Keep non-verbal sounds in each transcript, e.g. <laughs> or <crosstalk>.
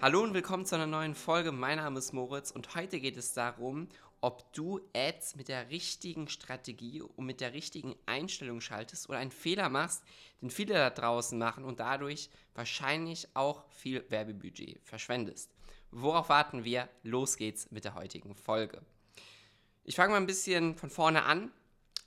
Hallo und willkommen zu einer neuen Folge. Mein Name ist Moritz und heute geht es darum, ob du Ads mit der richtigen Strategie und mit der richtigen Einstellung schaltest oder einen Fehler machst, den viele da draußen machen und dadurch wahrscheinlich auch viel Werbebudget verschwendest. Worauf warten wir? Los geht's mit der heutigen Folge. Ich fange mal ein bisschen von vorne an.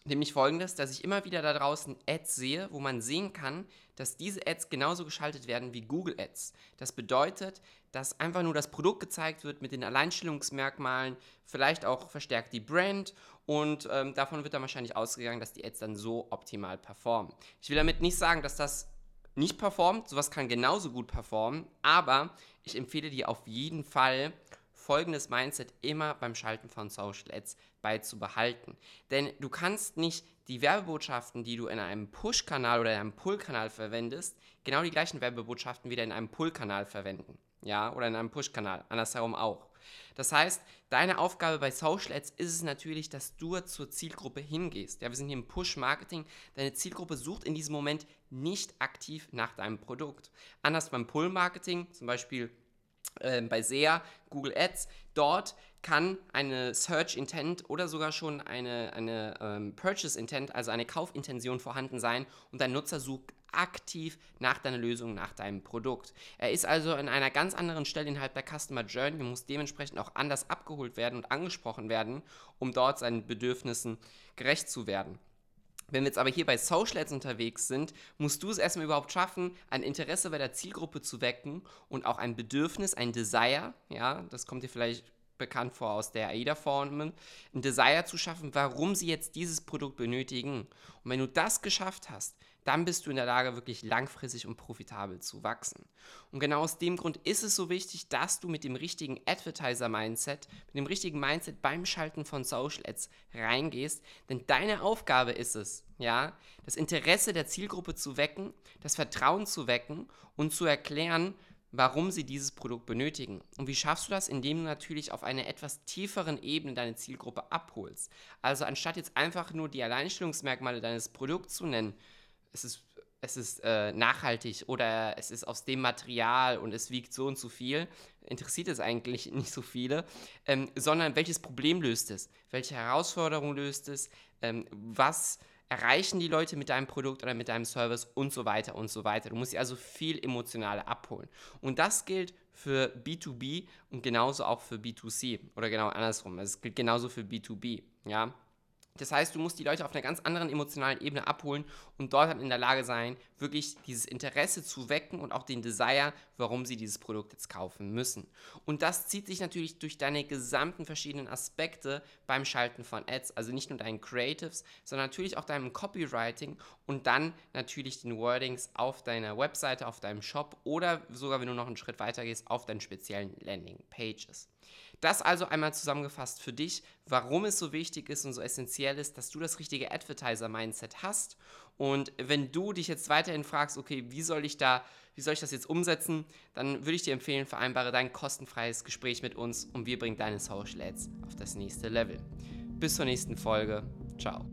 Nämlich folgendes, dass ich immer wieder da draußen Ads sehe, wo man sehen kann, dass diese Ads genauso geschaltet werden wie Google Ads. Das bedeutet, dass einfach nur das Produkt gezeigt wird mit den Alleinstellungsmerkmalen, vielleicht auch verstärkt die Brand und ähm, davon wird dann wahrscheinlich ausgegangen, dass die Ads dann so optimal performen. Ich will damit nicht sagen, dass das nicht performt, sowas kann genauso gut performen, aber ich empfehle dir auf jeden Fall folgendes Mindset immer beim Schalten von Social Ads beizubehalten. Denn du kannst nicht die Werbebotschaften, die du in einem Push-Kanal oder in einem Pull-Kanal verwendest, genau die gleichen Werbebotschaften wieder in einem Pull-Kanal verwenden. Ja, oder in einem Push-Kanal, andersherum auch. Das heißt, deine Aufgabe bei Social Ads ist es natürlich, dass du zur Zielgruppe hingehst. Ja, wir sind hier im Push-Marketing. Deine Zielgruppe sucht in diesem Moment nicht aktiv nach deinem Produkt. Anders beim Pull-Marketing, zum Beispiel äh, bei SEA, Google Ads, dort kann eine Search Intent oder sogar schon eine, eine ähm, Purchase Intent, also eine Kaufintention vorhanden sein und dein Nutzer sucht aktiv nach deiner Lösung, nach deinem Produkt. Er ist also an einer ganz anderen Stelle innerhalb der Customer Journey und muss dementsprechend auch anders abgeholt werden und angesprochen werden, um dort seinen Bedürfnissen gerecht zu werden. Wenn wir jetzt aber hier bei Social Ads unterwegs sind, musst du es erstmal überhaupt schaffen, ein Interesse bei der Zielgruppe zu wecken und auch ein Bedürfnis, ein Desire, ja, das kommt dir vielleicht bekannt vor aus der AIDA-Formel, ein Desire zu schaffen, warum sie jetzt dieses Produkt benötigen. Und wenn du das geschafft hast, dann bist du in der Lage, wirklich langfristig und profitabel zu wachsen. Und genau aus dem Grund ist es so wichtig, dass du mit dem richtigen Advertiser-Mindset, mit dem richtigen Mindset beim Schalten von Social Ads reingehst, denn deine Aufgabe ist es, ja, das Interesse der Zielgruppe zu wecken, das Vertrauen zu wecken und zu erklären, warum sie dieses Produkt benötigen. Und wie schaffst du das? Indem du natürlich auf einer etwas tieferen Ebene deine Zielgruppe abholst. Also anstatt jetzt einfach nur die Alleinstellungsmerkmale deines Produkts zu nennen, es ist, es ist äh, nachhaltig oder es ist aus dem Material und es wiegt so und so viel, interessiert es eigentlich <laughs> nicht so viele, ähm, sondern welches Problem löst es, welche Herausforderung löst es, ähm, was erreichen die Leute mit deinem Produkt oder mit deinem Service und so weiter und so weiter. Du musst sie also viel emotionaler abholen. Und das gilt für B2B und genauso auch für B2C oder genau andersrum. Es gilt genauso für B2B. Ja, das heißt, du musst die Leute auf einer ganz anderen emotionalen Ebene abholen und dort dann in der Lage sein, wirklich dieses Interesse zu wecken und auch den Desire, warum sie dieses Produkt jetzt kaufen müssen. Und das zieht sich natürlich durch deine gesamten verschiedenen Aspekte beim Schalten von Ads, also nicht nur deinen Creatives, sondern natürlich auch deinem Copywriting und dann natürlich den Wordings auf deiner Webseite, auf deinem Shop oder sogar, wenn du noch einen Schritt weiter gehst, auf deinen speziellen Landing Pages. Das also einmal zusammengefasst für dich, warum es so wichtig ist und so essentiell ist, dass du das richtige Advertiser-Mindset hast. Und wenn du dich jetzt weiterhin fragst, okay, wie soll ich da, wie soll ich das jetzt umsetzen, dann würde ich dir empfehlen, vereinbare dein kostenfreies Gespräch mit uns und wir bringen deine Social Ads auf das nächste Level. Bis zur nächsten Folge. Ciao.